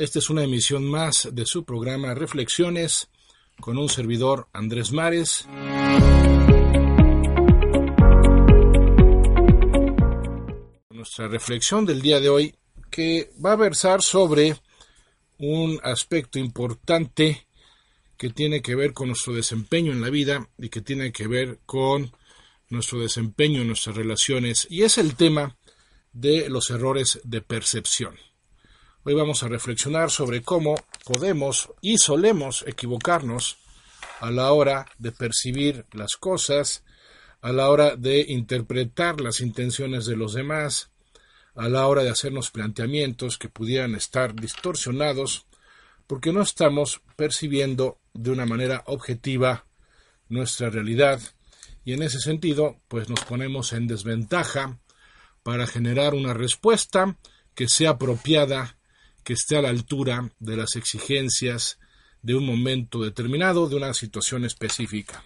Esta es una emisión más de su programa Reflexiones con un servidor Andrés Mares. Nuestra reflexión del día de hoy que va a versar sobre un aspecto importante que tiene que ver con nuestro desempeño en la vida y que tiene que ver con nuestro desempeño en nuestras relaciones y es el tema de los errores de percepción. Hoy vamos a reflexionar sobre cómo podemos y solemos equivocarnos a la hora de percibir las cosas, a la hora de interpretar las intenciones de los demás, a la hora de hacernos planteamientos que pudieran estar distorsionados porque no estamos percibiendo de una manera objetiva nuestra realidad. Y en ese sentido pues nos ponemos en desventaja para generar una respuesta que sea apropiada, que esté a la altura de las exigencias de un momento determinado, de una situación específica.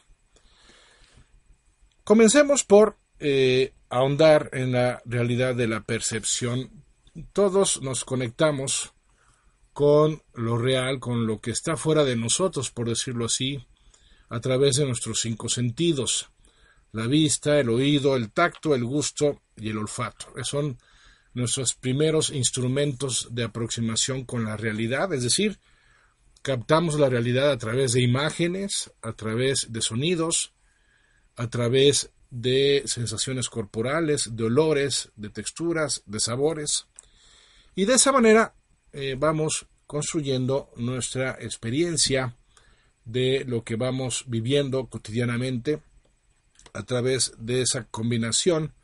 Comencemos por eh, ahondar en la realidad de la percepción. Todos nos conectamos con lo real, con lo que está fuera de nosotros, por decirlo así, a través de nuestros cinco sentidos la vista, el oído, el tacto, el gusto y el olfato. Nuestros primeros instrumentos de aproximación con la realidad, es decir, captamos la realidad a través de imágenes, a través de sonidos, a través de sensaciones corporales, de olores, de texturas, de sabores. Y de esa manera eh, vamos construyendo nuestra experiencia de lo que vamos viviendo cotidianamente a través de esa combinación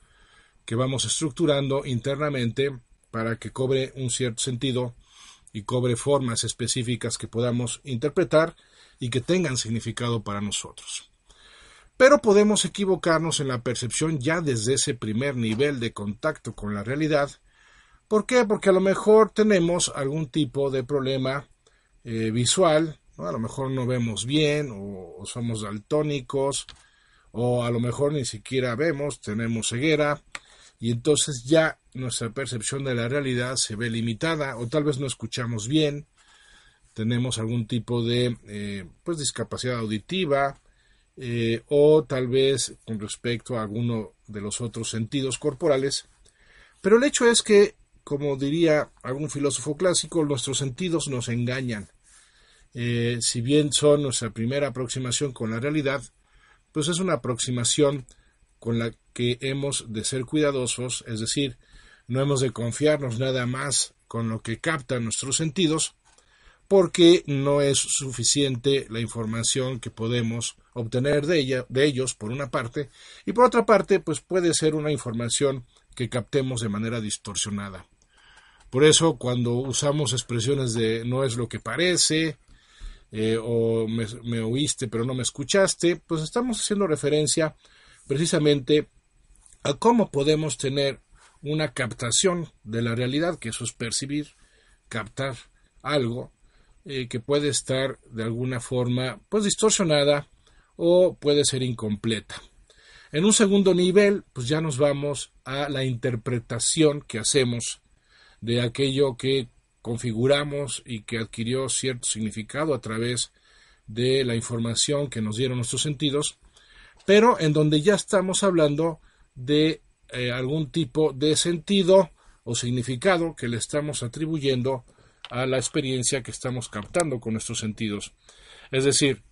que vamos estructurando internamente para que cobre un cierto sentido y cobre formas específicas que podamos interpretar y que tengan significado para nosotros. Pero podemos equivocarnos en la percepción ya desde ese primer nivel de contacto con la realidad. ¿Por qué? Porque a lo mejor tenemos algún tipo de problema eh, visual, a lo mejor no vemos bien o, o somos daltónicos, o a lo mejor ni siquiera vemos, tenemos ceguera y entonces ya nuestra percepción de la realidad se ve limitada o tal vez no escuchamos bien, tenemos algún tipo de eh, pues discapacidad auditiva eh, o tal vez con respecto a alguno de los otros sentidos corporales, pero el hecho es que, como diría algún filósofo clásico, nuestros sentidos nos engañan. Eh, si bien son nuestra primera aproximación con la realidad, pues es una aproximación con la que hemos de ser cuidadosos, es decir, no hemos de confiarnos nada más con lo que captan nuestros sentidos, porque no es suficiente la información que podemos obtener de, ella, de ellos, por una parte, y por otra parte, pues puede ser una información que captemos de manera distorsionada. Por eso, cuando usamos expresiones de no es lo que parece, eh, o me, oíste pero no me escuchaste, pues estamos haciendo referencia precisamente a cómo podemos tener una captación de la realidad, que eso es percibir, captar algo eh, que puede estar de alguna forma pues distorsionada o puede ser incompleta. En un segundo nivel, pues ya nos vamos a la interpretación que hacemos de aquello que configuramos y que adquirió cierto significado a través de la información que nos dieron nuestros sentidos, pero en donde ya estamos hablando de eh, algún tipo de sentido o significado que le estamos atribuyendo a la experiencia que estamos captando con nuestros sentidos. Es decir,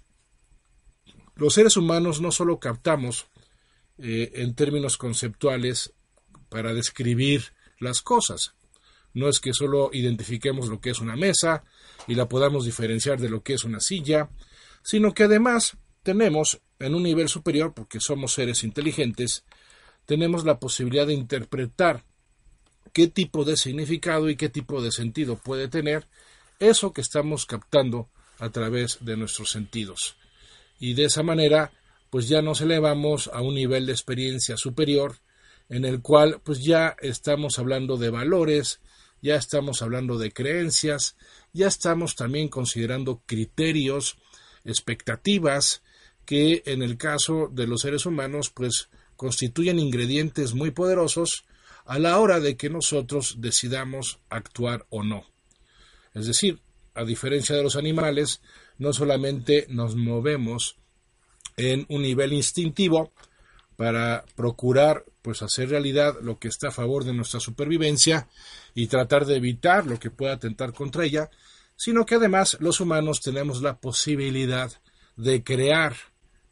los seres humanos no solo captamos eh, en términos conceptuales para describir las cosas, no es que solo identifiquemos lo que es una mesa y la podamos diferenciar de lo que es una silla, sino que además tenemos en un nivel superior, porque somos seres inteligentes, tenemos la posibilidad de interpretar qué tipo de significado y qué tipo de sentido puede tener eso que estamos captando a través de nuestros sentidos. Y de esa manera, pues ya nos elevamos a un nivel de experiencia superior en el cual pues ya estamos hablando de valores, ya estamos hablando de creencias, ya estamos también considerando criterios, expectativas que en el caso de los seres humanos pues constituyen ingredientes muy poderosos a la hora de que nosotros decidamos actuar o no. Es decir, a diferencia de los animales, no solamente nos movemos en un nivel instintivo para procurar pues hacer realidad lo que está a favor de nuestra supervivencia y tratar de evitar lo que pueda atentar contra ella, sino que además los humanos tenemos la posibilidad de crear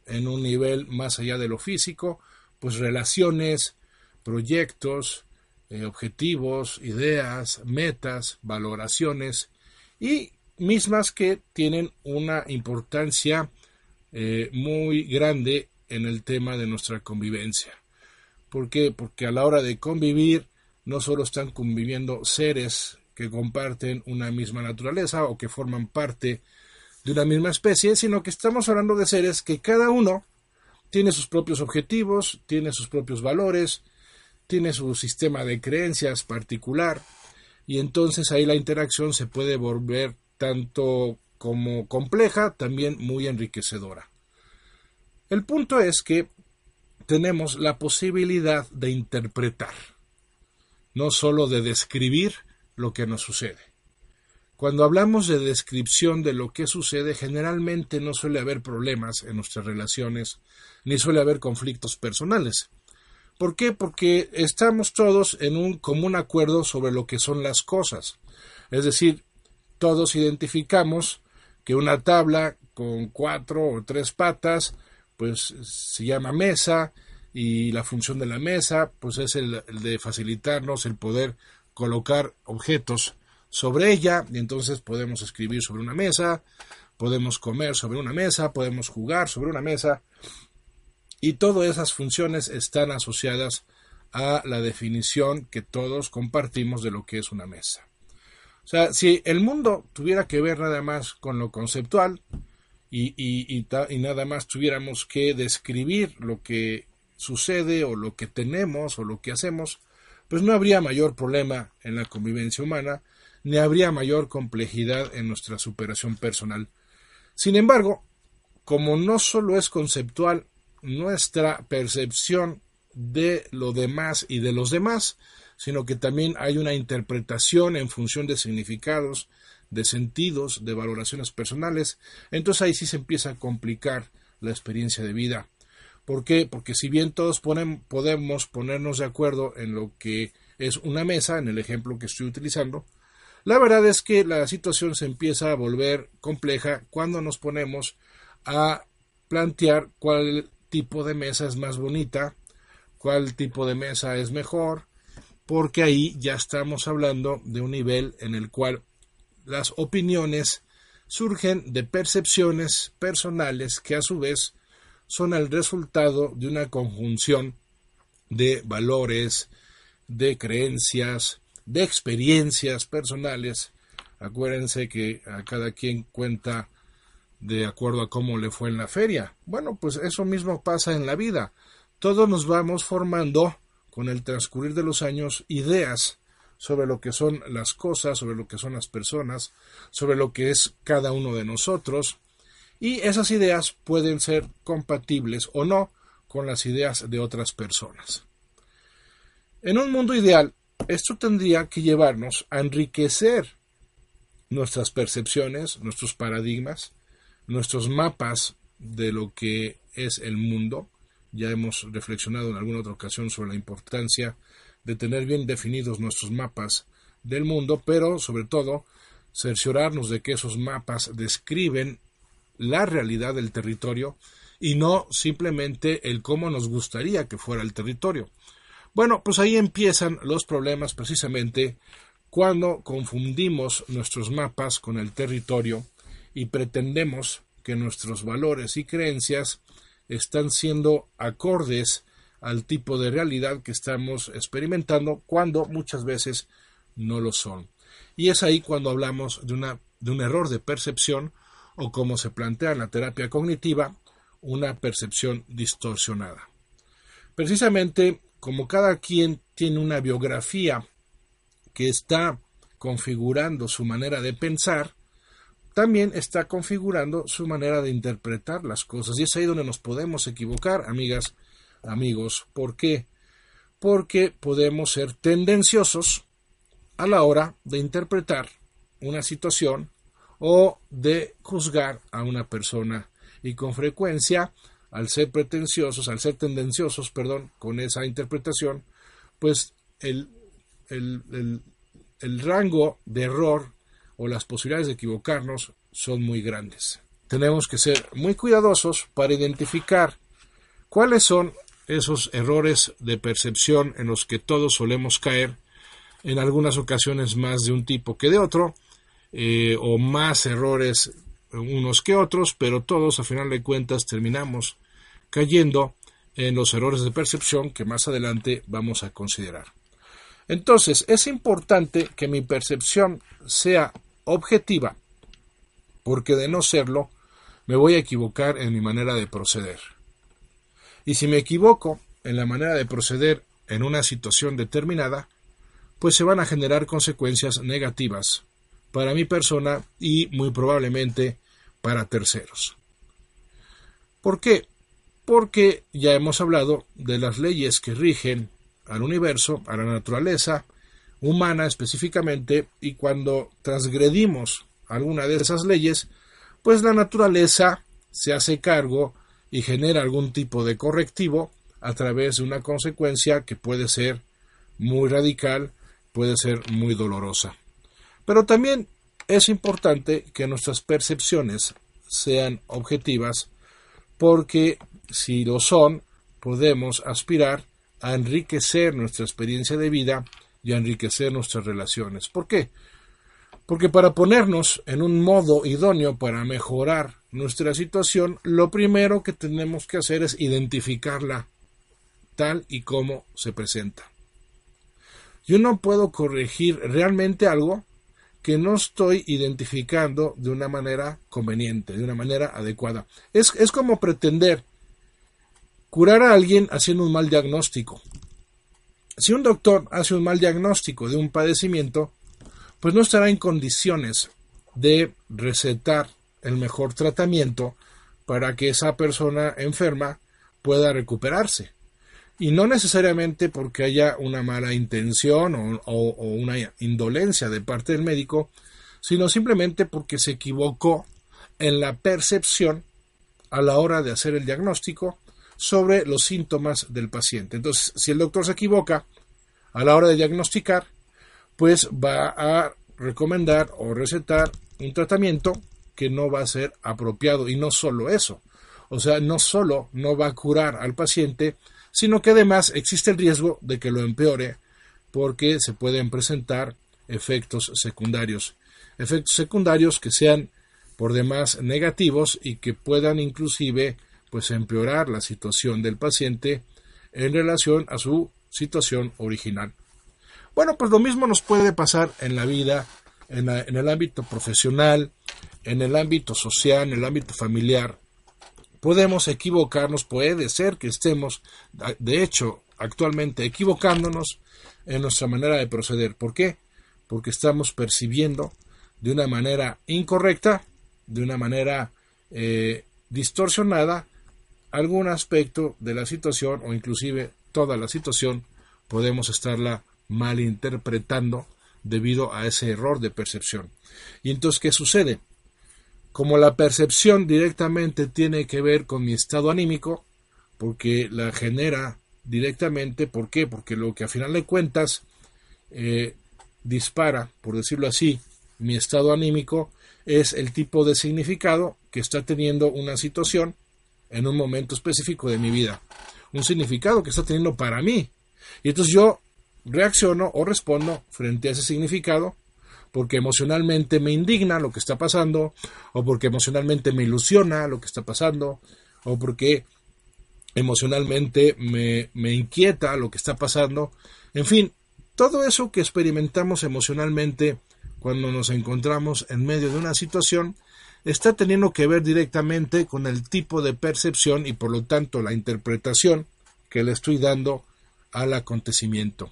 en un nivel más allá de lo físico, pues relaciones, proyectos, eh, objetivos, ideas, metas, valoraciones y mismas que tienen una importancia eh, muy grande en el tema de nuestra convivencia. ¿Por qué? Porque a la hora de convivir no solo están conviviendo seres que comparten una misma naturaleza o que forman parte de una misma especie, sino que estamos hablando de seres que cada uno tiene sus propios objetivos, tiene sus propios valores, tiene su sistema de creencias particular, y entonces ahí la interacción se puede volver tanto como compleja, también muy enriquecedora. El punto es que tenemos la posibilidad de interpretar, no sólo de describir lo que nos sucede. Cuando hablamos de descripción de lo que sucede, generalmente no suele haber problemas en nuestras relaciones, ni suele haber conflictos personales. ¿Por qué? Porque estamos todos en un común acuerdo sobre lo que son las cosas. Es decir, todos identificamos que una tabla con cuatro o tres patas, pues se llama mesa y la función de la mesa, pues es el, de facilitarnos el poder colocar objetos sobre ella y entonces podemos escribir sobre una mesa, podemos comer sobre una mesa, podemos jugar sobre una mesa y todas esas funciones están asociadas a la definición que todos compartimos de lo que es una mesa. O sea, si el mundo tuviera que ver nada más con lo conceptual y, y, y, nada más tuviéramos que describir lo que sucede o lo que tenemos o lo que hacemos, pues no habría mayor problema en la convivencia humana, ni habría mayor complejidad en nuestra superación personal. Sin embargo, como no solo es conceptual nuestra percepción de lo demás y de los demás, sino que también hay una interpretación en función de significados, de sentidos, de valoraciones personales, entonces ahí sí se empieza a complicar la experiencia de vida. ¿Por qué? Porque si bien todos podemos ponernos de acuerdo en lo que es una mesa, en el ejemplo que estoy utilizando, la verdad es que la situación se empieza a volver compleja cuando nos ponemos a plantear cuál tipo de mesa es más bonita, cuál tipo de mesa es mejor, porque ahí ya estamos hablando de un nivel en el cual las opiniones surgen de percepciones personales que a su vez son el resultado de una conjunción de valores, de creencias, de experiencias personales. Acuérdense que a cada quien cuenta de acuerdo a cómo le fue en la feria. Bueno, pues eso mismo pasa en la vida. Todos nos vamos formando con el transcurrir de los años ideas sobre lo que son las cosas, sobre lo que son las personas, sobre lo que es cada uno de nosotros, y esas ideas pueden ser compatibles o no con las ideas de otras personas. En un mundo ideal, esto tendría que llevarnos a enriquecer nuestras percepciones, nuestros paradigmas, nuestros mapas de lo que es el mundo. Ya hemos reflexionado en alguna otra ocasión sobre la importancia de tener bien definidos nuestros mapas del mundo, pero sobre todo cerciorarnos de que esos mapas describen la realidad del territorio y no simplemente el cómo nos gustaría que fuera el territorio. Bueno, pues ahí empiezan los problemas precisamente cuando confundimos nuestros mapas con el territorio y pretendemos que nuestros valores y creencias están siendo acordes al tipo de realidad que estamos experimentando cuando muchas veces no lo son. Y es ahí cuando hablamos de, una, de un error de percepción o como se plantea en la terapia cognitiva, una percepción distorsionada. Precisamente como cada quien tiene una biografía que está configurando su manera de pensar, también está configurando su manera de interpretar las cosas. Y es ahí donde nos podemos equivocar, amigas, amigos. ¿Por qué? Porque podemos ser tendenciosos a la hora de interpretar una situación o de juzgar a una persona. Y con frecuencia, al ser pretenciosos, al ser tendenciosos, perdón, con esa interpretación, pues el, el, el rango de error o las posibilidades de equivocarnos son muy grandes. Tenemos que ser muy cuidadosos para identificar cuáles son esos errores de percepción en los que todos solemos caer, en algunas ocasiones más de un tipo que de otro, eh, o más errores unos que otros, pero todos a final de cuentas terminamos cayendo en los errores de percepción que más adelante vamos a considerar. Entonces, es importante que mi percepción sea objetiva, porque de no serlo, me voy a equivocar en mi manera de proceder. Y si me equivoco en la manera de proceder en una situación determinada, pues se van a generar consecuencias negativas para mi persona y muy probablemente para terceros. ¿Por qué? Porque ya hemos hablado de las leyes que rigen al universo, a la naturaleza humana específicamente, y cuando transgredimos alguna de esas leyes, pues la naturaleza se hace cargo y genera algún tipo de correctivo a través de una consecuencia que puede ser muy radical, puede ser muy dolorosa. Pero también es importante que nuestras percepciones sean objetivas porque si lo son, podemos aspirar a enriquecer nuestra experiencia de vida y a enriquecer nuestras relaciones. ¿Por qué? Porque para ponernos en un modo idóneo para mejorar nuestra situación, lo primero que tenemos que hacer es identificarla tal y como se presenta. Yo no puedo corregir realmente algo que no estoy identificando de una manera conveniente, de una manera adecuada. Es, es como pretender Curar a alguien haciendo un mal diagnóstico. Si un doctor hace un mal diagnóstico de un padecimiento, pues no estará en condiciones de recetar el mejor tratamiento para que esa persona enferma pueda recuperarse. Y no necesariamente porque haya una mala intención o, o, una indolencia de parte del médico, sino simplemente porque se equivocó en la percepción a la hora de hacer el diagnóstico sobre los síntomas del paciente. Entonces, si el doctor se equivoca a la hora de diagnosticar, pues va a recomendar o recetar un tratamiento que no va a ser apropiado y no solo eso. O sea, no solo no va a curar al paciente, sino que además existe el riesgo de que lo empeore porque se pueden presentar efectos secundarios. Efectos secundarios que sean por demás negativos y que puedan inclusive pues empeorar la situación del paciente en relación a su situación original. Bueno, pues lo mismo nos puede pasar en la vida, en, el ámbito profesional, en el ámbito social, en el ámbito familiar. Podemos equivocarnos, puede ser que estemos, de hecho, actualmente equivocándonos en nuestra manera de proceder. ¿Por qué? Porque estamos percibiendo de una manera incorrecta, de una manera eh, distorsionada, algún aspecto de la situación o inclusive toda la situación podemos estarla malinterpretando debido a ese error de percepción. Y entonces, ¿qué sucede? Como la percepción directamente tiene que ver con mi estado anímico, porque la genera directamente, ¿por qué? Porque lo que a final de cuentas eh, dispara, por decirlo así, mi estado anímico es el tipo de significado que está teniendo una situación en un momento específico de mi vida, un significado que está teniendo para mí. Y entonces yo reacciono o respondo frente a ese significado porque emocionalmente me indigna lo que está pasando, o porque emocionalmente me ilusiona lo que está pasando, o porque emocionalmente me, me inquieta lo que está pasando. En fin, todo eso que experimentamos emocionalmente cuando nos encontramos en medio de una situación está teniendo que ver directamente con el tipo de percepción y por lo tanto la interpretación que le estoy dando al acontecimiento.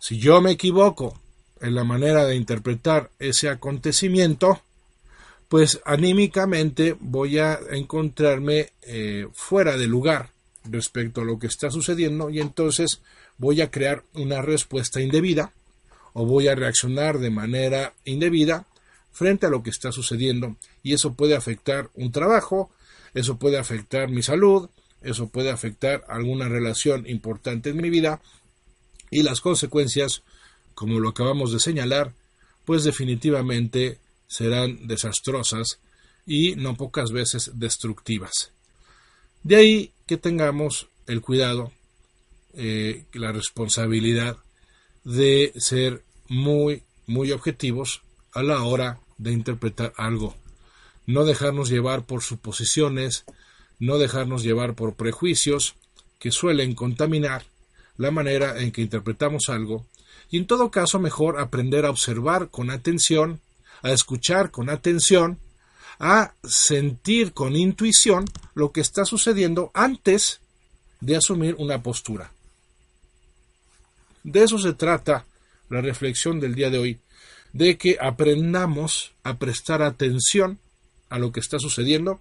Si yo me equivoco en la manera de interpretar ese acontecimiento, pues anímicamente voy a encontrarme eh, fuera de lugar respecto a lo que está sucediendo y entonces voy a crear una respuesta indebida o voy a reaccionar de manera indebida frente a lo que está sucediendo y eso puede afectar un trabajo, eso puede afectar mi salud, eso puede afectar alguna relación importante en mi vida y las consecuencias, como lo acabamos de señalar, pues definitivamente serán desastrosas y no pocas veces destructivas. De ahí que tengamos el cuidado, eh, la responsabilidad de ser muy, muy objetivos a la hora de interpretar algo. No dejarnos llevar por suposiciones, no dejarnos llevar por prejuicios que suelen contaminar la manera en que interpretamos algo y en todo caso mejor aprender a observar con atención, a escuchar con atención, a sentir con intuición lo que está sucediendo antes de asumir una postura. De eso se trata la reflexión del día de hoy, de que aprendamos a prestar atención a lo que está sucediendo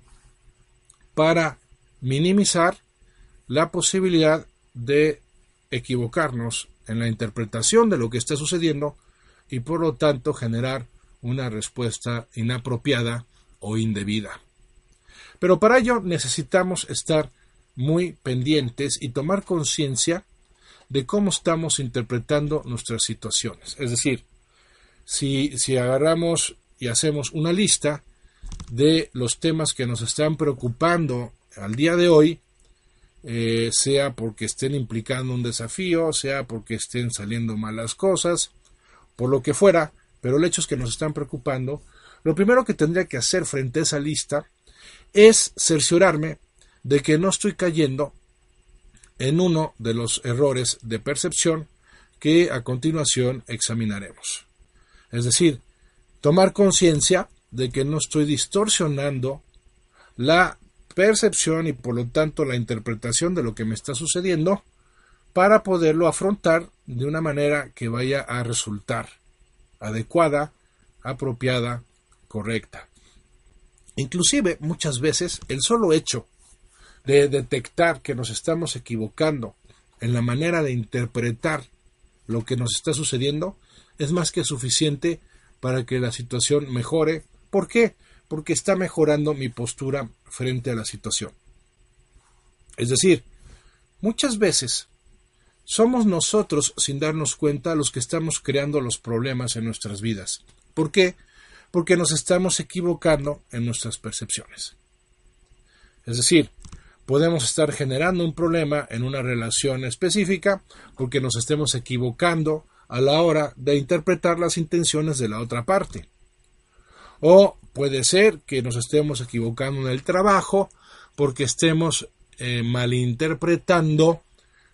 para minimizar la posibilidad de equivocarnos en la interpretación de lo que está sucediendo y por lo tanto generar una respuesta inapropiada o indebida. Pero para ello necesitamos estar muy pendientes y tomar conciencia de cómo estamos interpretando nuestras situaciones. Es decir, si, si agarramos y hacemos una lista de los temas que nos están preocupando al día de hoy, eh, sea porque estén implicando un desafío, sea porque estén saliendo malas cosas, por lo que fuera, pero el hecho es que nos están preocupando, lo primero que tendría que hacer frente a esa lista es cerciorarme de que no estoy cayendo en uno de los errores de percepción que a continuación examinaremos. Es decir, tomar conciencia de que no estoy distorsionando la percepción y por lo tanto la interpretación de lo que me está sucediendo para poderlo afrontar de una manera que vaya a resultar adecuada, apropiada, correcta. Inclusive muchas veces el solo hecho de detectar que nos estamos equivocando en la manera de interpretar lo que nos está sucediendo es más que suficiente para que la situación mejore ¿Por qué? Porque está mejorando mi postura frente a la situación. Es decir, muchas veces somos nosotros, sin darnos cuenta, los que estamos creando los problemas en nuestras vidas. ¿Por qué? Porque nos estamos equivocando en nuestras percepciones. Es decir, podemos estar generando un problema en una relación específica porque nos estemos equivocando a la hora de interpretar las intenciones de la otra parte. O puede ser que nos estemos equivocando en el trabajo porque estemos eh, malinterpretando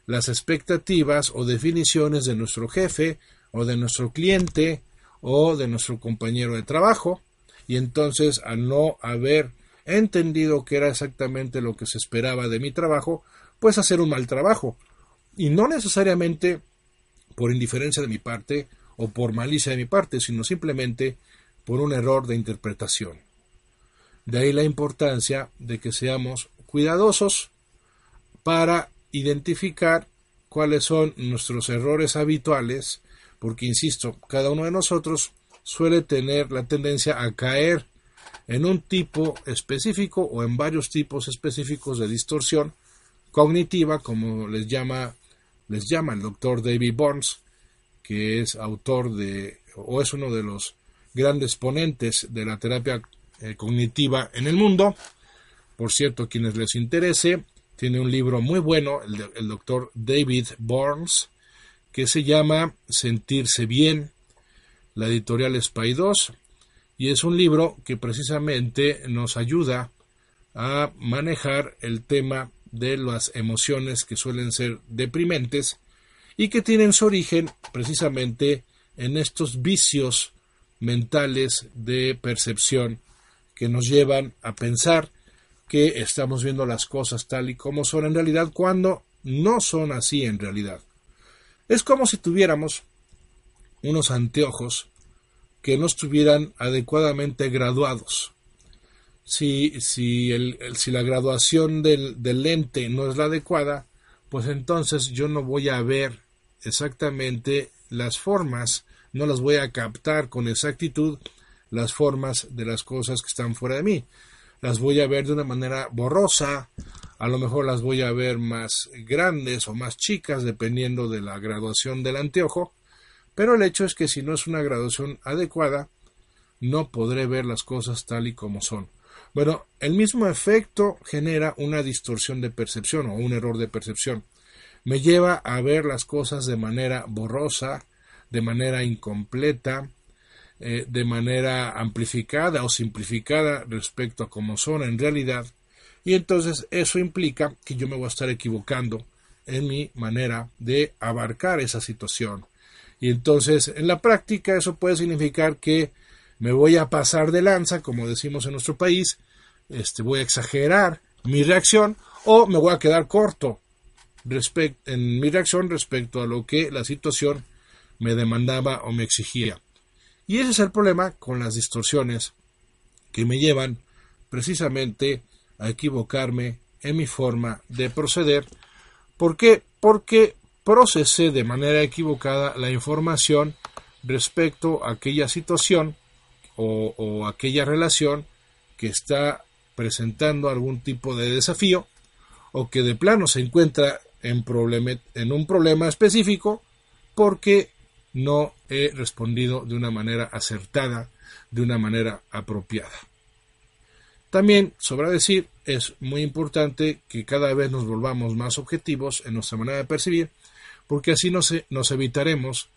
las expectativas o definiciones de nuestro jefe o de nuestro cliente o de nuestro compañero de trabajo y entonces al no haber entendido que era exactamente lo que se esperaba de mi trabajo, pues hacer un mal trabajo y no necesariamente por indiferencia de mi parte o por malicia de mi parte, sino simplemente por un error de interpretación. De ahí la importancia de que seamos cuidadosos para identificar cuáles son nuestros errores habituales, porque, insisto, cada uno de nosotros suele tener la tendencia a caer en un tipo específico o en varios tipos específicos de distorsión cognitiva, como les llama, les llama el doctor David Burns, que es autor de, o es uno de los grandes ponentes de la terapia eh, cognitiva en el mundo. Por cierto, quienes les interese, tiene un libro muy bueno, el, doctor David Burns, que se llama Sentirse Bien, la editorial Spy 2, y es un libro que precisamente nos ayuda a manejar el tema de las emociones que suelen ser deprimentes y que tienen su origen precisamente en estos vicios mentales de percepción que nos llevan a pensar que estamos viendo las cosas tal y como son en realidad cuando no son así en realidad. Es como si tuviéramos unos anteojos que no estuvieran adecuadamente graduados. Si, si, el, si la graduación del, del lente no es la adecuada, pues entonces yo no voy a ver exactamente las formas, no las voy a captar con exactitud las formas de las cosas que están fuera de mí. Las voy a ver de una manera borrosa, a lo mejor las voy a ver más grandes o más chicas dependiendo de la graduación del anteojo, pero el hecho es que si no es una graduación adecuada, no podré ver las cosas tal y como son. Bueno, el mismo efecto genera una distorsión de percepción o un error de percepción. Me lleva a ver las cosas de manera borrosa, de manera incompleta, eh, de manera amplificada o simplificada respecto a cómo son en realidad, y entonces eso implica que yo me voy a estar equivocando en mi manera de abarcar esa situación. Y entonces en la práctica eso puede significar que me voy a pasar de lanza, como decimos en nuestro país, este, voy a exagerar mi reacción o me voy a quedar corto en mi reacción respecto a lo que la situación me demandaba o me exigía. Y ese es el problema con las distorsiones que me llevan precisamente a equivocarme en mi forma de proceder. ¿Por qué? Porque procesé de manera equivocada la información respecto a aquella situación o, aquella relación que está presentando algún tipo de desafío o que de plano se encuentra en, un problema específico porque no he respondido de una manera acertada, de una manera apropiada. También, sobra decir, es muy importante que cada vez nos volvamos más objetivos en nuestra manera de percibir, porque así nos evitaremos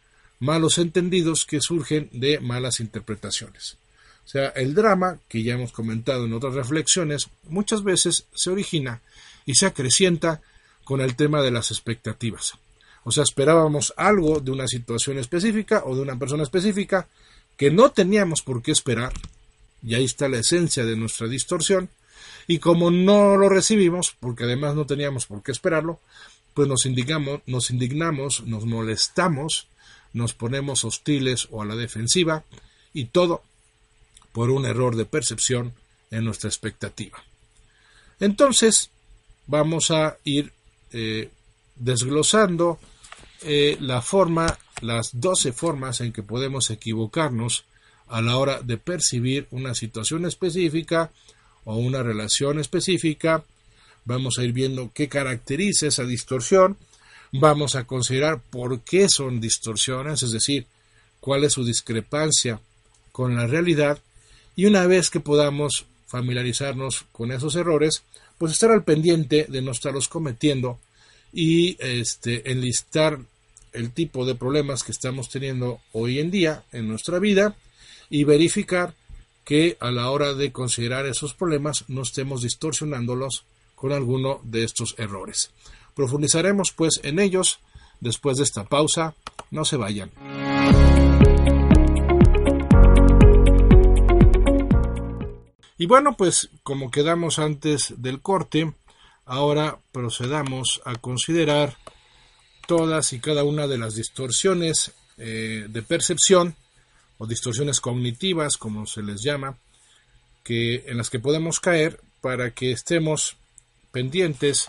malos entendidos que surgen de malas interpretaciones. O sea, el drama, que ya hemos comentado en otras reflexiones, muchas veces se origina y se acrecienta con el tema de las expectativas. O sea, esperábamos algo de una situación específica o de una persona específica que no teníamos por qué esperar. Y ahí está la esencia de nuestra distorsión. Y como no lo recibimos, porque además no teníamos por qué esperarlo, pues nos indignamos, nos, indignamos, nos molestamos, nos ponemos hostiles o a la defensiva, y todo por un error de percepción en nuestra expectativa. Entonces, vamos a ir eh, desglosando eh, la forma, las doce formas en que podemos equivocarnos a la hora de percibir una situación específica o una relación específica. Vamos a ir viendo qué caracteriza esa distorsión. Vamos a considerar por qué son distorsiones, es decir, cuál es su discrepancia con la realidad. Y una vez que podamos familiarizarnos con esos errores, pues estar al pendiente de no estarlos cometiendo y este, enlistar el tipo de problemas que estamos teniendo hoy en día en nuestra vida y verificar que a la hora de considerar esos problemas no estemos distorsionándolos con alguno de estos errores. Profundizaremos pues en ellos después de esta pausa. No se vayan. Y bueno, pues como quedamos antes del corte, ahora procedamos a considerar todas y cada una de las distorsiones eh, de percepción o distorsiones cognitivas, como se les llama, que, en las que podemos caer para que estemos pendientes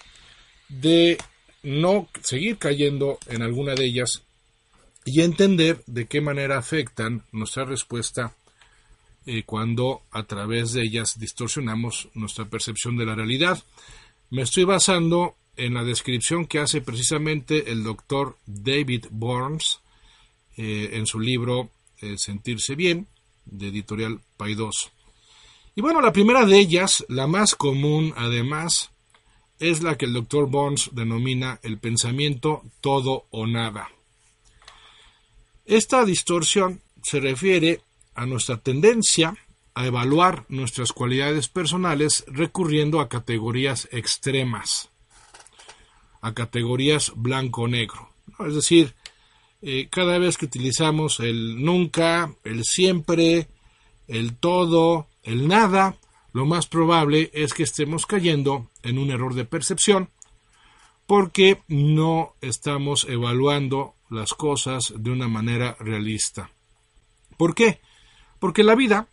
de no seguir cayendo en alguna de ellas y entender de qué manera afectan nuestra respuesta eh, cuando a través de ellas distorsionamos nuestra percepción de la realidad. Me estoy basando en la descripción que hace precisamente el doctor David Burns eh, en su libro eh, Sentirse Bien, de editorial Paidós. Y bueno, la primera de ellas, la más común además, es la que el doctor Burns denomina el pensamiento todo o nada. Esta distorsión se refiere a nuestra tendencia a evaluar nuestras cualidades personales recurriendo a categorías extremas a categorías blanco-negro. Es decir, eh, cada vez que utilizamos el nunca, el siempre, el todo, el nada, lo más probable es que estemos cayendo en un error de percepción porque no estamos evaluando las cosas de una manera realista. ¿Por qué? Porque la vida,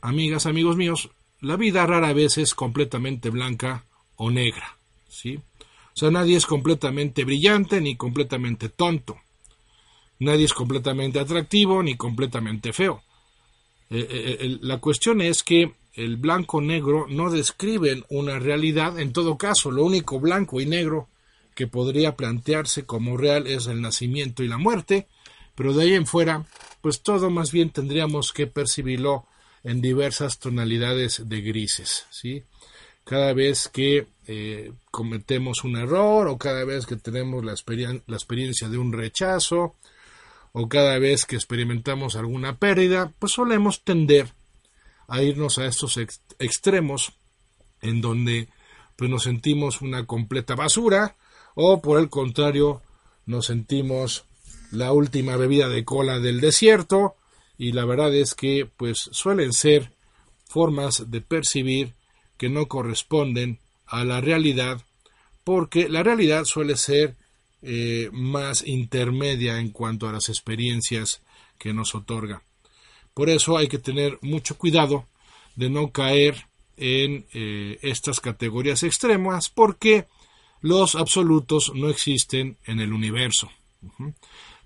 amigas, amigos míos, la vida rara vez es completamente blanca o negra, ¿sí? O sea, nadie es completamente brillante ni completamente tonto. Nadie es completamente atractivo ni completamente feo. Eh, eh, eh, la cuestión es que el blanco-negro no describen una realidad. En todo caso, lo único blanco y negro que podría plantearse como real es el nacimiento y la muerte, pero de ahí en fuera, pues todo más bien tendríamos que percibirlo en diversas tonalidades de grises, ¿sí? Cada vez que eh, cometemos un error o cada vez que tenemos la, la experiencia de un rechazo o cada vez que experimentamos alguna pérdida, pues solemos tender a irnos a estos extremos en donde pues nos sentimos una completa basura o por el contrario nos sentimos la última bebida de cola del desierto y la verdad es que pues suelen ser formas de percibir que no corresponden a la realidad porque la realidad suele ser eh, más intermedia en cuanto a las experiencias que nos otorga. Por eso hay que tener mucho cuidado de no caer en eh, estas categorías extremas porque los absolutos no existen en el universo.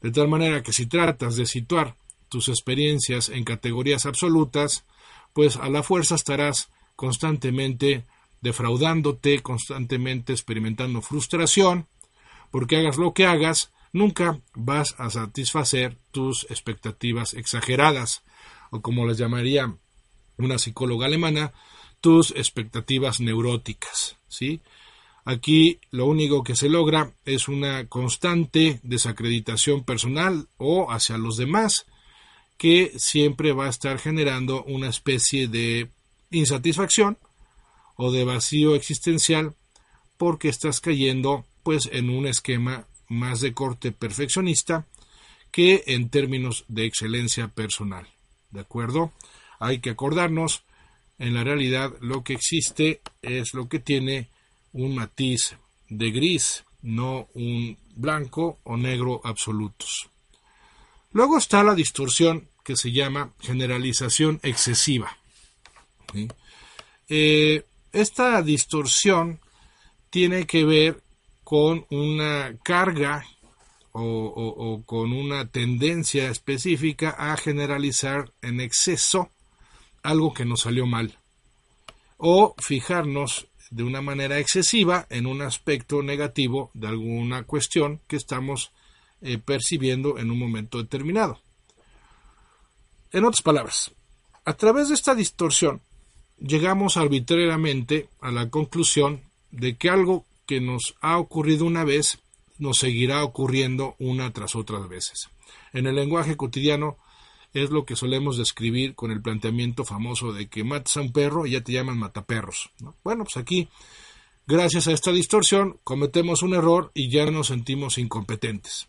De tal manera que si tratas de situar tus experiencias en categorías absolutas, pues a la fuerza estarás constantemente defraudándote, constantemente experimentando frustración, porque hagas lo que hagas, nunca vas a satisfacer tus expectativas exageradas, o como les llamaría una psicóloga alemana, tus expectativas neuróticas, ¿sí? Aquí lo único que se logra es una constante desacreditación personal o hacia los demás que siempre va a estar generando una especie de insatisfacción o de vacío existencial porque estás cayendo pues en un esquema más de corte perfeccionista que en términos de excelencia personal. ¿De acuerdo? Hay que acordarnos, en la realidad lo que existe es lo que tiene un matiz de gris, no un blanco o negro absolutos. Luego está la distorsión que se llama generalización excesiva. Eh, esta distorsión tiene que ver con una carga o, con una tendencia específica a generalizar en exceso algo que nos salió mal o fijarnos de una manera excesiva en un aspecto negativo de alguna cuestión que estamos eh, percibiendo en un momento determinado. En otras palabras, a través de esta distorsión llegamos arbitrariamente a la conclusión de que algo que nos ha ocurrido una vez nos seguirá ocurriendo una tras otras veces. En el lenguaje cotidiano es lo que solemos describir con el planteamiento famoso de que matas a un perro y ya te llaman mataperros. Bueno, pues aquí, gracias a esta distorsión, cometemos un error y ya nos sentimos incompetentes.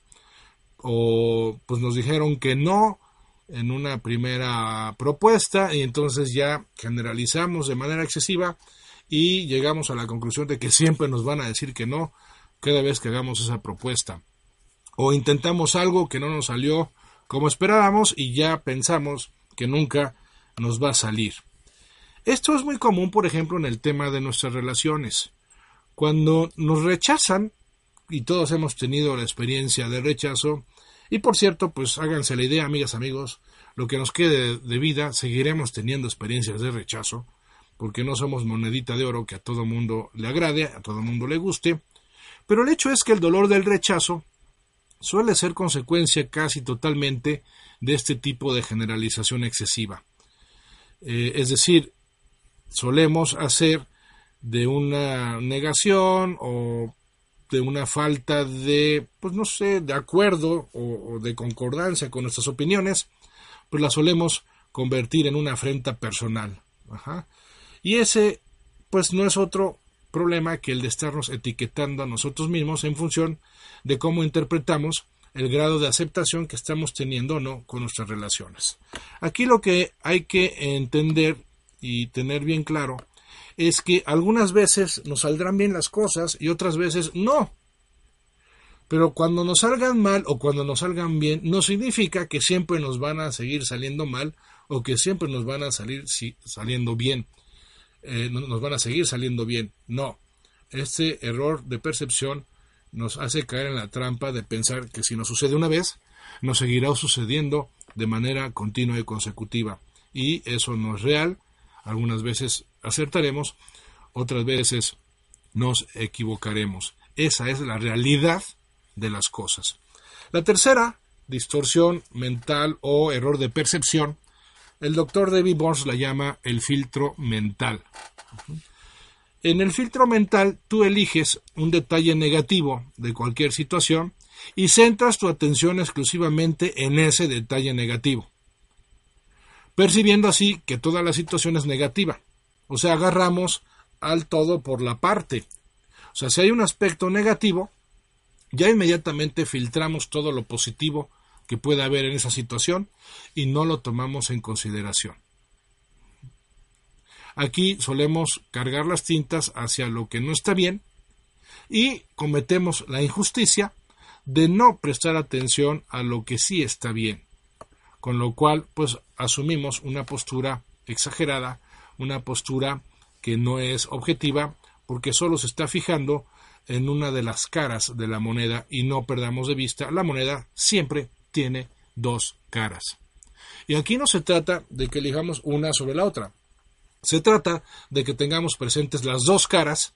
O pues nos dijeron que no en una primera propuesta y entonces ya generalizamos de manera excesiva y llegamos a la conclusión de que siempre nos van a decir que no cada vez que hagamos esa propuesta. O intentamos algo que no nos salió como esperábamos y ya pensamos que nunca nos va a salir. Esto es muy común, por ejemplo, en el tema de nuestras relaciones. Cuando nos rechazan, y todos hemos tenido la experiencia de rechazo, y por cierto, pues háganse la idea, amigas, amigos, lo que nos quede de vida, seguiremos teniendo experiencias de rechazo, porque no somos monedita de oro que a todo mundo le agrade, a todo mundo le guste, pero el hecho es que el dolor del rechazo suele ser consecuencia casi totalmente de este tipo de generalización excesiva. Eh, es decir, solemos hacer de una negación o de una falta de, pues no sé, de acuerdo o, de concordancia con nuestras opiniones, pues la solemos convertir en una afrenta personal. Y ese, pues no es otro problema que el de estarnos etiquetando a nosotros mismos en función de cómo interpretamos el grado de aceptación que estamos teniendo o no con nuestras relaciones. Aquí lo que hay que entender y tener bien claro es que algunas veces nos saldrán bien las cosas y otras veces no. Pero cuando nos salgan mal o cuando nos salgan bien, no significa que siempre nos van a seguir saliendo mal o que siempre nos van a salir saliendo bien. Eh, nos van a seguir saliendo bien. No. Este error de percepción nos hace caer en la trampa de pensar que si nos sucede una vez, nos seguirá sucediendo de manera continua y consecutiva. Y eso no es real. Algunas veces acertaremos, otras veces nos equivocaremos. Esa es la realidad de las cosas. La tercera, distorsión mental o error de percepción, el doctor David Burns la llama el filtro mental. En el filtro mental tú eliges un detalle negativo de cualquier situación y centras tu atención exclusivamente en ese detalle negativo, percibiendo así que toda la situación es negativa. O sea, agarramos al todo por la parte. O sea, si hay un aspecto negativo, ya inmediatamente filtramos todo lo positivo que pueda haber en esa situación y no lo tomamos en consideración. Aquí solemos cargar las tintas hacia lo que no está bien y cometemos la injusticia de no prestar atención a lo que sí está bien, con lo cual pues asumimos una postura exagerada, una postura que no es objetiva porque solo se está fijando en una de las caras de la moneda y no perdamos de vista, la moneda siempre tiene dos caras. Y aquí no se trata de que elijamos una sobre la otra. Se trata de que tengamos presentes las dos caras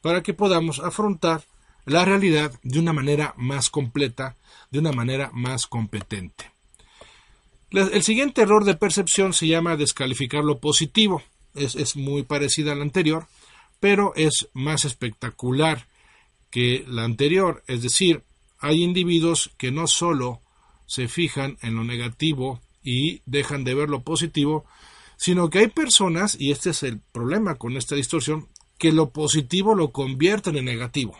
para que podamos afrontar la realidad de una manera más completa, de una manera más competente. El siguiente error de percepción se llama descalificar lo positivo. Es, es muy parecida al anterior, pero es más espectacular que la anterior, es decir, hay individuos que no solo se fijan en lo negativo y dejan de ver lo positivo, sino que hay personas, y este es el problema con esta distorsión, que lo positivo lo convierten en negativo.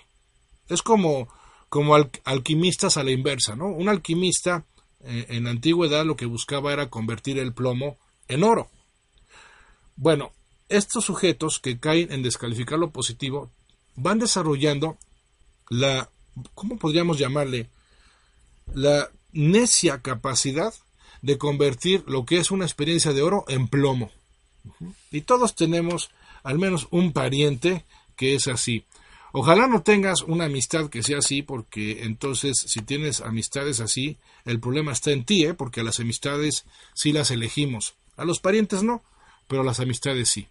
Es como, como alquimistas a la inversa, ¿no? Un alquimista eh, en la antigüedad lo que buscaba era convertir el plomo en oro. Bueno, estos sujetos que caen en descalificar lo positivo van desarrollando la, ¿cómo podríamos llamarle? La necia capacidad de convertir lo que es una experiencia de oro en plomo. Y todos tenemos al menos un pariente que es así. Ojalá no tengas una amistad que sea así, porque entonces si tienes amistades así, el problema está en ti, ¿eh? porque a las amistades sí las elegimos. A los parientes no, pero a las amistades sí.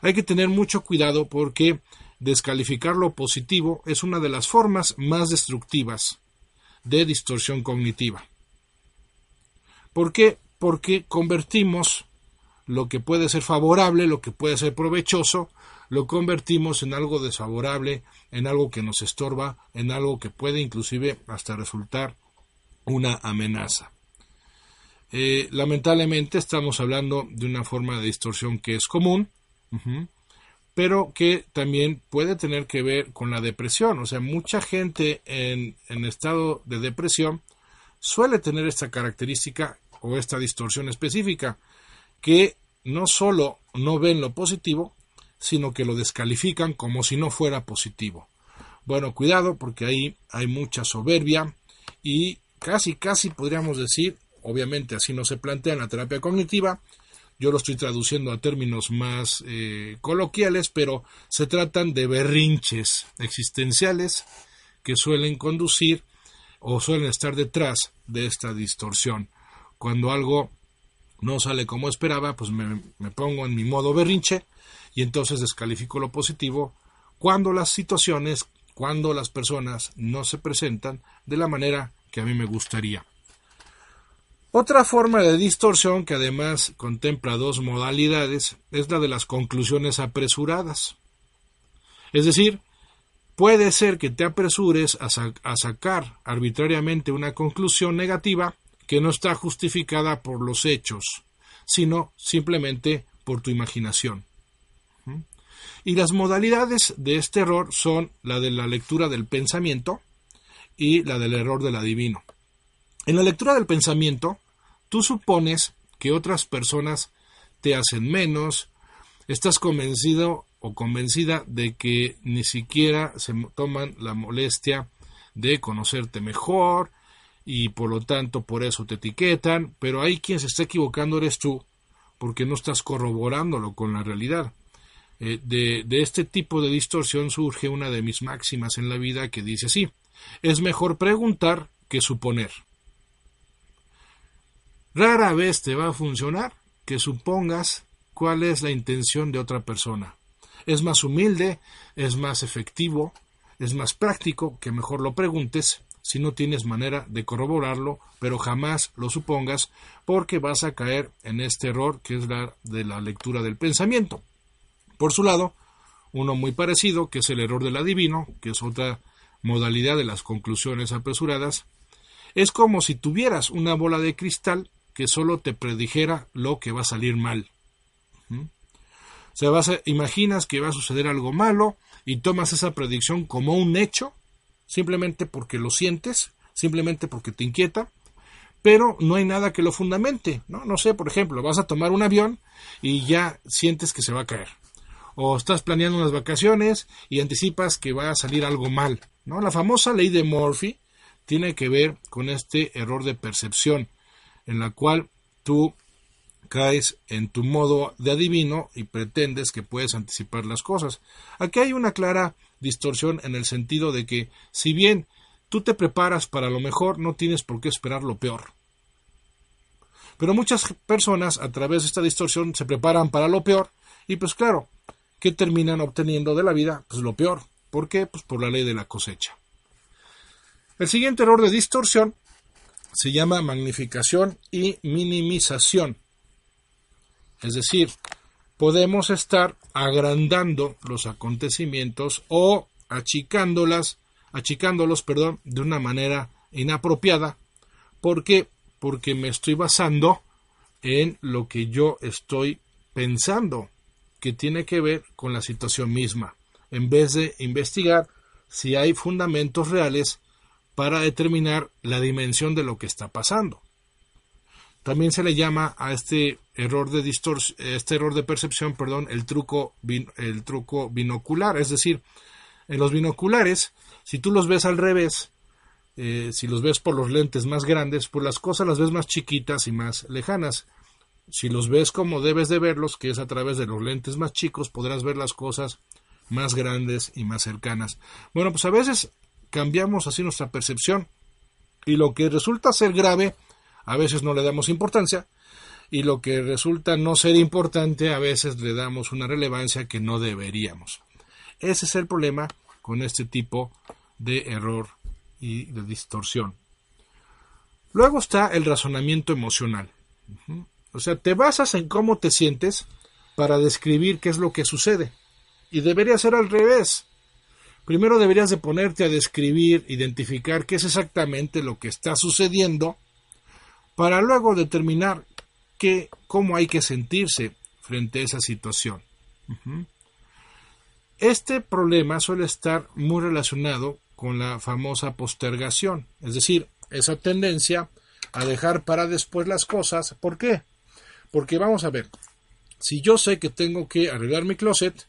Hay que tener mucho cuidado porque descalificar lo positivo es una de las formas más destructivas de distorsión cognitiva. ¿Por qué? Porque convertimos lo que puede ser favorable, lo que puede ser provechoso, lo convertimos en algo desfavorable, en algo que nos estorba, en algo que puede inclusive hasta resultar una amenaza. Eh, lamentablemente estamos hablando de una forma de distorsión que es común, pero que también puede tener que ver con la depresión. O sea, mucha gente en, estado de depresión suele tener esta característica o esta distorsión específica, que no solo no ven lo positivo, sino que lo descalifican como si no fuera positivo. Bueno, cuidado porque ahí hay mucha soberbia y casi, casi podríamos decir, obviamente así no se plantea en la terapia cognitiva, yo lo estoy traduciendo a términos más eh, coloquiales, pero se tratan de berrinches existenciales que suelen conducir o suelen estar detrás de esta distorsión. Cuando algo no sale como esperaba, pues me, me pongo en mi modo berrinche y entonces descalifico lo positivo cuando las situaciones, cuando las personas no se presentan de la manera que a mí me gustaría. Otra forma de distorsión que además contempla dos modalidades es la de las conclusiones apresuradas. Es decir, puede ser que te apresures a, sacar arbitrariamente una conclusión negativa que no está justificada por los hechos, sino simplemente por tu imaginación. Y las modalidades de este error son la de la lectura del pensamiento y la del error del adivino. En la lectura del pensamiento, tú supones que otras personas te hacen menos, estás convencido o convencida de que ni siquiera se toman la molestia de conocerte mejor y por lo tanto por eso te etiquetan, pero ahí quien se está equivocando eres tú, porque no estás corroborándolo con la realidad. Eh, de, de este tipo de distorsión surge una de mis máximas en la vida que dice así, es mejor preguntar que suponer. Rara vez te va a funcionar que supongas cuál es la intención de otra persona. Es más humilde, es más efectivo, es más práctico que mejor lo preguntes si no tienes manera de corroborarlo, pero jamás lo supongas porque vas a caer en este error que es la de la lectura del pensamiento. Por su lado, uno muy parecido, que es el error del adivino, que es otra modalidad de las conclusiones apresuradas, es como si tuvieras una bola de cristal que solo te predijera lo que va a salir mal. O sea, vas a, imaginas que va a suceder algo malo y tomas esa predicción como un hecho, simplemente porque lo sientes, simplemente porque te inquieta, pero no hay nada que lo fundamente, ¿no? No sé, por ejemplo, vas a tomar un avión y ya sientes que se va a caer. O estás planeando unas vacaciones y anticipas que va a salir algo mal, ¿no? La famosa ley de Murphy tiene que ver con este error de percepción, en la cual tú caes en tu modo de adivino y pretendes que puedes anticipar las cosas. Aquí hay una clara distorsión en el sentido de que si bien tú te preparas para lo mejor, no tienes por qué esperar lo peor. Pero muchas personas a través de esta distorsión se preparan para lo peor y pues claro, ¿qué terminan obteniendo de la vida? Pues lo peor. ¿Por qué? Pues por la ley de la cosecha. El siguiente error de distorsión se llama magnificación y minimización. Es decir, podemos estar agrandando los acontecimientos o achicándolas, achicándolos, perdón, de una manera inapropiada. ¿Por qué? Porque me estoy basando en lo que yo estoy pensando, que tiene que ver con la situación misma, en vez de investigar si hay fundamentos reales para determinar la dimensión de lo que está pasando. También se le llama a este error de este error de percepción, perdón, el truco, el truco binocular. Es decir, en los binoculares, si tú los ves al revés, eh, si los ves por los lentes más grandes, pues las cosas las ves más chiquitas y más lejanas. Si los ves como debes de verlos, que es a través de los lentes más chicos, podrás ver las cosas más grandes y más cercanas. Bueno, pues a veces cambiamos así nuestra percepción y lo que resulta ser grave a veces no le damos importancia y lo que resulta no ser importante a veces le damos una relevancia que no deberíamos. Ese es el problema con este tipo de error y de distorsión. Luego está el razonamiento emocional. O sea, te basas en cómo te sientes para describir qué es lo que sucede. Y debería ser al revés. Primero deberías de ponerte a describir, identificar qué es exactamente lo que está sucediendo para luego determinar qué, cómo hay que sentirse frente a esa situación. Este problema suele estar muy relacionado con la famosa postergación, es decir, esa tendencia a dejar para después las cosas. ¿Por qué? Porque vamos a ver, si yo sé que tengo que arreglar mi closet,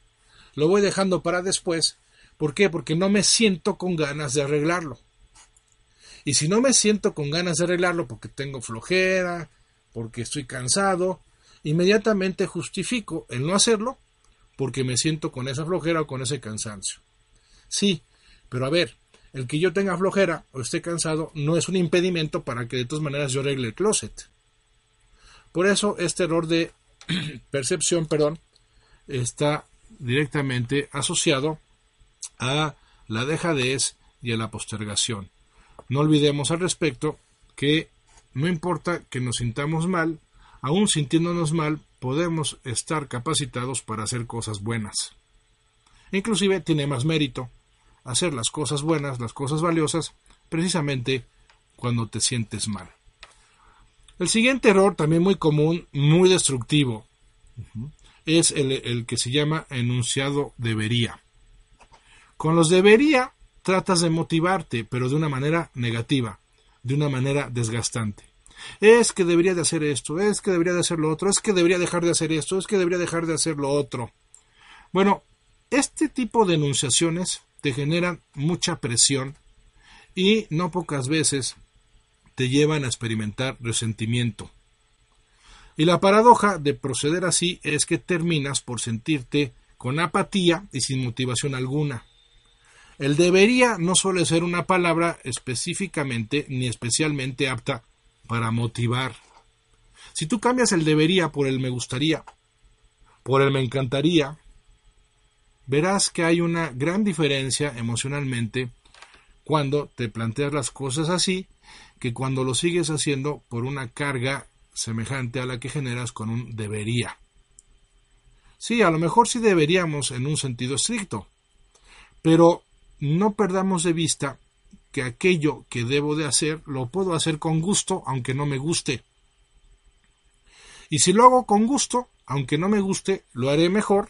lo voy dejando para después. ¿Por qué? Porque no me siento con ganas de arreglarlo. Y si no me siento con ganas de arreglarlo porque tengo flojera, porque estoy cansado, inmediatamente justifico el no hacerlo porque me siento con esa flojera o con ese cansancio. Sí, pero a ver, el que yo tenga flojera o esté cansado no es un impedimento para que de todas maneras yo arregle el closet. Por eso este error de percepción, perdón, está directamente asociado a la dejadez y a la postergación. No olvidemos al respecto que no importa que nos sintamos mal, aún sintiéndonos mal, podemos estar capacitados para hacer cosas buenas. Inclusive tiene más mérito hacer las cosas buenas, las cosas valiosas, precisamente cuando te sientes mal. El siguiente error, también muy común, muy destructivo, es el, el que se llama enunciado debería. Con los debería tratas de motivarte, pero de una manera negativa, de una manera desgastante. Es que debería de hacer esto, es que debería de hacer lo otro, es que debería dejar de hacer esto, es que debería dejar de hacer lo otro. Bueno, este tipo de enunciaciones te generan mucha presión y no pocas veces te llevan a experimentar resentimiento. Y la paradoja de proceder así es que terminas por sentirte con apatía y sin motivación alguna. El debería no suele ser una palabra específicamente ni especialmente apta para motivar. Si tú cambias el debería por el me gustaría, por el me encantaría, verás que hay una gran diferencia emocionalmente cuando te planteas las cosas así que cuando lo sigues haciendo por una carga semejante a la que generas con un debería. Sí, a lo mejor sí deberíamos en un sentido estricto, pero no perdamos de vista que aquello que debo de hacer lo puedo hacer con gusto aunque no me guste. Y si lo hago con gusto, aunque no me guste, lo haré mejor,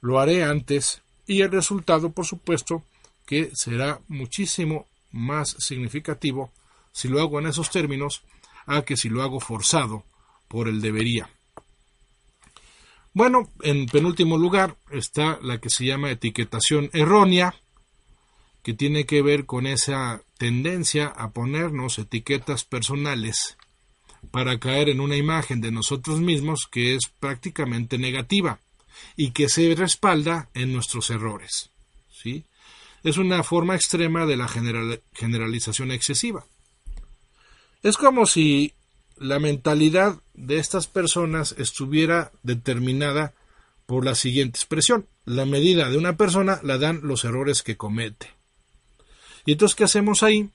lo haré antes y el resultado, por supuesto, que será muchísimo más significativo si lo hago en esos términos a que si lo hago forzado por el debería. Bueno, en penúltimo lugar está la que se llama etiquetación errónea, que tiene que ver con esa tendencia a ponernos etiquetas personales para caer en una imagen de nosotros mismos que es prácticamente negativa y que se respalda en nuestros errores. ¿sí? Es una forma extrema de la generalización excesiva. Es como si la mentalidad de estas personas estuviera determinada por la siguiente expresión. La medida de una persona la dan los errores que comete. Y entonces, ¿qué hacemos ahí?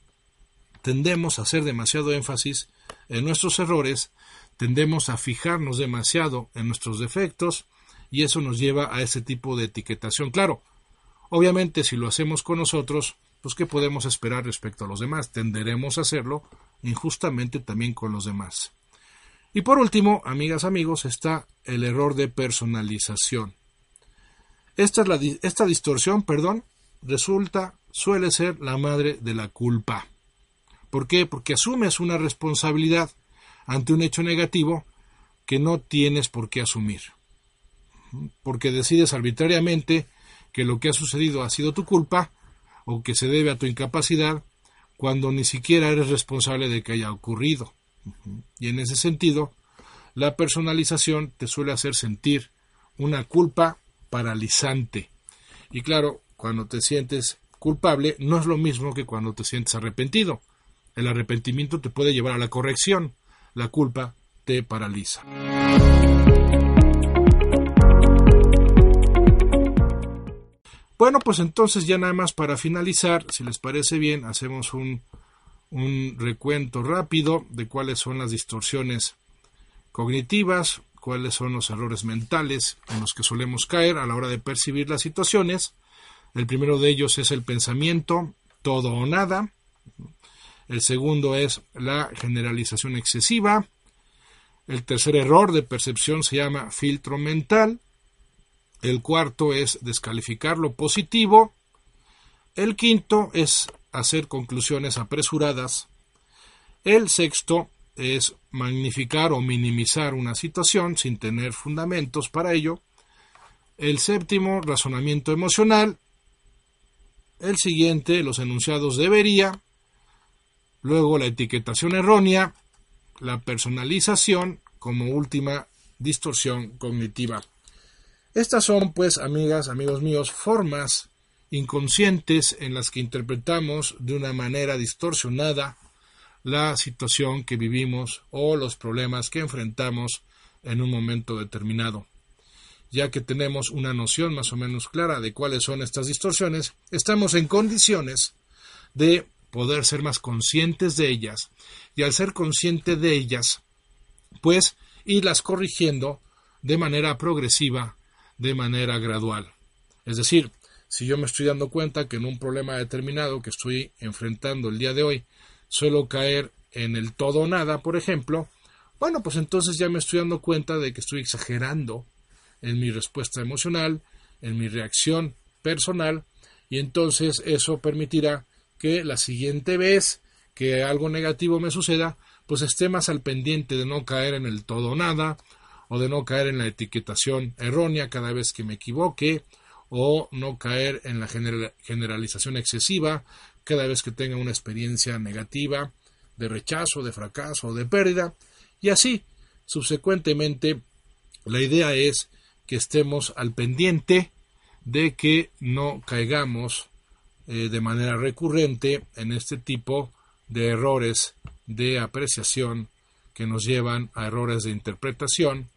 Tendemos a hacer demasiado énfasis en nuestros errores, tendemos a fijarnos demasiado en nuestros defectos y eso nos lleva a ese tipo de etiquetación. Claro, obviamente si lo hacemos con nosotros, pues ¿qué podemos esperar respecto a los demás? Tenderemos a hacerlo injustamente también con los demás. Y por último, amigas, amigos, está el error de personalización. Esta, esta distorsión, perdón, resulta suele ser la madre de la culpa. ¿Por qué? Porque asumes una responsabilidad ante un hecho negativo que no tienes por qué asumir. Porque decides arbitrariamente que lo que ha sucedido ha sido tu culpa o que se debe a tu incapacidad cuando ni siquiera eres responsable de que haya ocurrido. Y en ese sentido, la personalización te suele hacer sentir una culpa paralizante. Y claro, cuando te sientes culpable no es lo mismo que cuando te sientes arrepentido. El arrepentimiento te puede llevar a la corrección, la culpa te paraliza. Bueno, pues entonces ya nada más para finalizar, si les parece bien, hacemos un, un recuento rápido de cuáles son las distorsiones cognitivas, cuáles son los errores mentales en los que solemos caer a la hora de percibir las situaciones, el primero de ellos es el pensamiento, todo o nada. El segundo es la generalización excesiva. El tercer error de percepción se llama filtro mental. El cuarto es descalificar lo positivo. El quinto es hacer conclusiones apresuradas. El sexto es magnificar o minimizar una situación sin tener fundamentos para ello. El séptimo, razonamiento emocional. El siguiente, los enunciados debería, luego la etiquetación errónea, la personalización como última distorsión cognitiva. Estas son, pues, amigas, amigos míos, formas inconscientes en las que interpretamos de una manera distorsionada la situación que vivimos o los problemas que enfrentamos en un momento determinado ya que tenemos una noción más o menos clara de cuáles son estas distorsiones, estamos en condiciones de poder ser más conscientes de ellas y al ser consciente de ellas, pues irlas corrigiendo de manera progresiva, de manera gradual. Es decir, si yo me estoy dando cuenta que en un problema determinado que estoy enfrentando el día de hoy suelo caer en el todo o nada, por ejemplo, bueno, pues entonces ya me estoy dando cuenta de que estoy exagerando en mi respuesta emocional, en mi reacción personal, y entonces eso permitirá que la siguiente vez que algo negativo me suceda, pues esté más al pendiente de no caer en el todo o nada, o de no caer en la etiquetación errónea cada vez que me equivoque, o no caer en la generalización excesiva cada vez que tenga una experiencia negativa, de rechazo, de fracaso o de pérdida, y así, subsecuentemente, la idea es que estemos al pendiente de que no caigamos eh, de manera recurrente en este tipo de errores de apreciación que nos llevan a errores de interpretación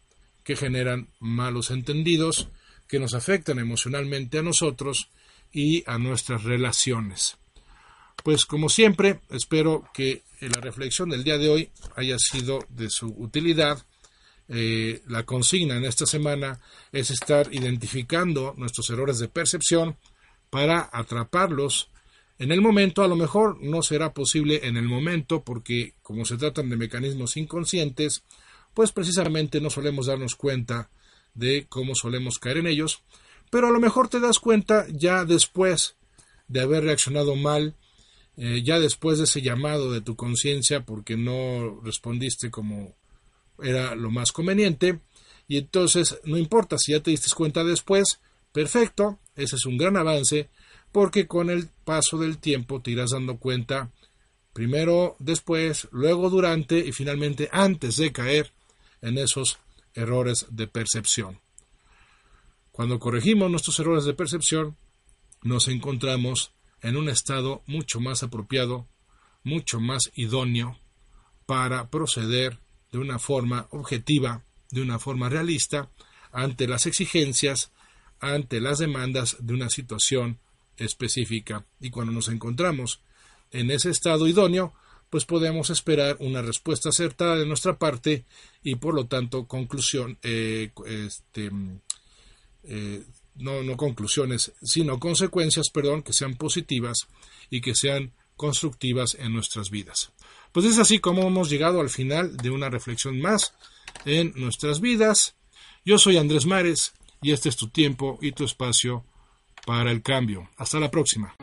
que generan malos entendidos que nos afectan emocionalmente a nosotros y a nuestras relaciones. Pues como siempre, espero que la reflexión del día de hoy haya sido de su utilidad. Eh, la consigna en esta semana es estar identificando nuestros errores de percepción para atraparlos en el momento. A lo mejor no será posible en el momento porque como se tratan de mecanismos inconscientes, pues precisamente no solemos darnos cuenta de cómo solemos caer en ellos, pero a lo mejor te das cuenta ya después de haber reaccionado mal, eh, ya después de ese llamado de tu conciencia porque no respondiste como era lo más conveniente, y entonces no importa si ya te diste cuenta después, perfecto, ese es un gran avance, porque con el paso del tiempo te irás dando cuenta primero, después, luego durante y finalmente antes de caer en esos errores de percepción. Cuando corregimos nuestros errores de percepción, nos encontramos en un estado mucho más apropiado, mucho más idóneo para proceder de una forma objetiva, de una forma realista, ante las exigencias, ante las demandas de una situación específica. Y cuando nos encontramos en ese estado idóneo, pues podemos esperar una respuesta acertada de nuestra parte y por lo tanto conclusión, eh, este, eh, no, no conclusiones, sino consecuencias, perdón, que sean positivas y que sean constructivas en nuestras vidas. Pues es así como hemos llegado al final de una reflexión más en nuestras vidas. Yo soy Andrés Mares y este es tu tiempo y tu espacio para el cambio. Hasta la próxima.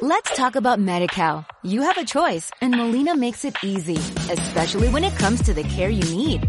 Let's talk about MediCal. You have a choice and Molina makes it easy, especially when it comes to the care you need.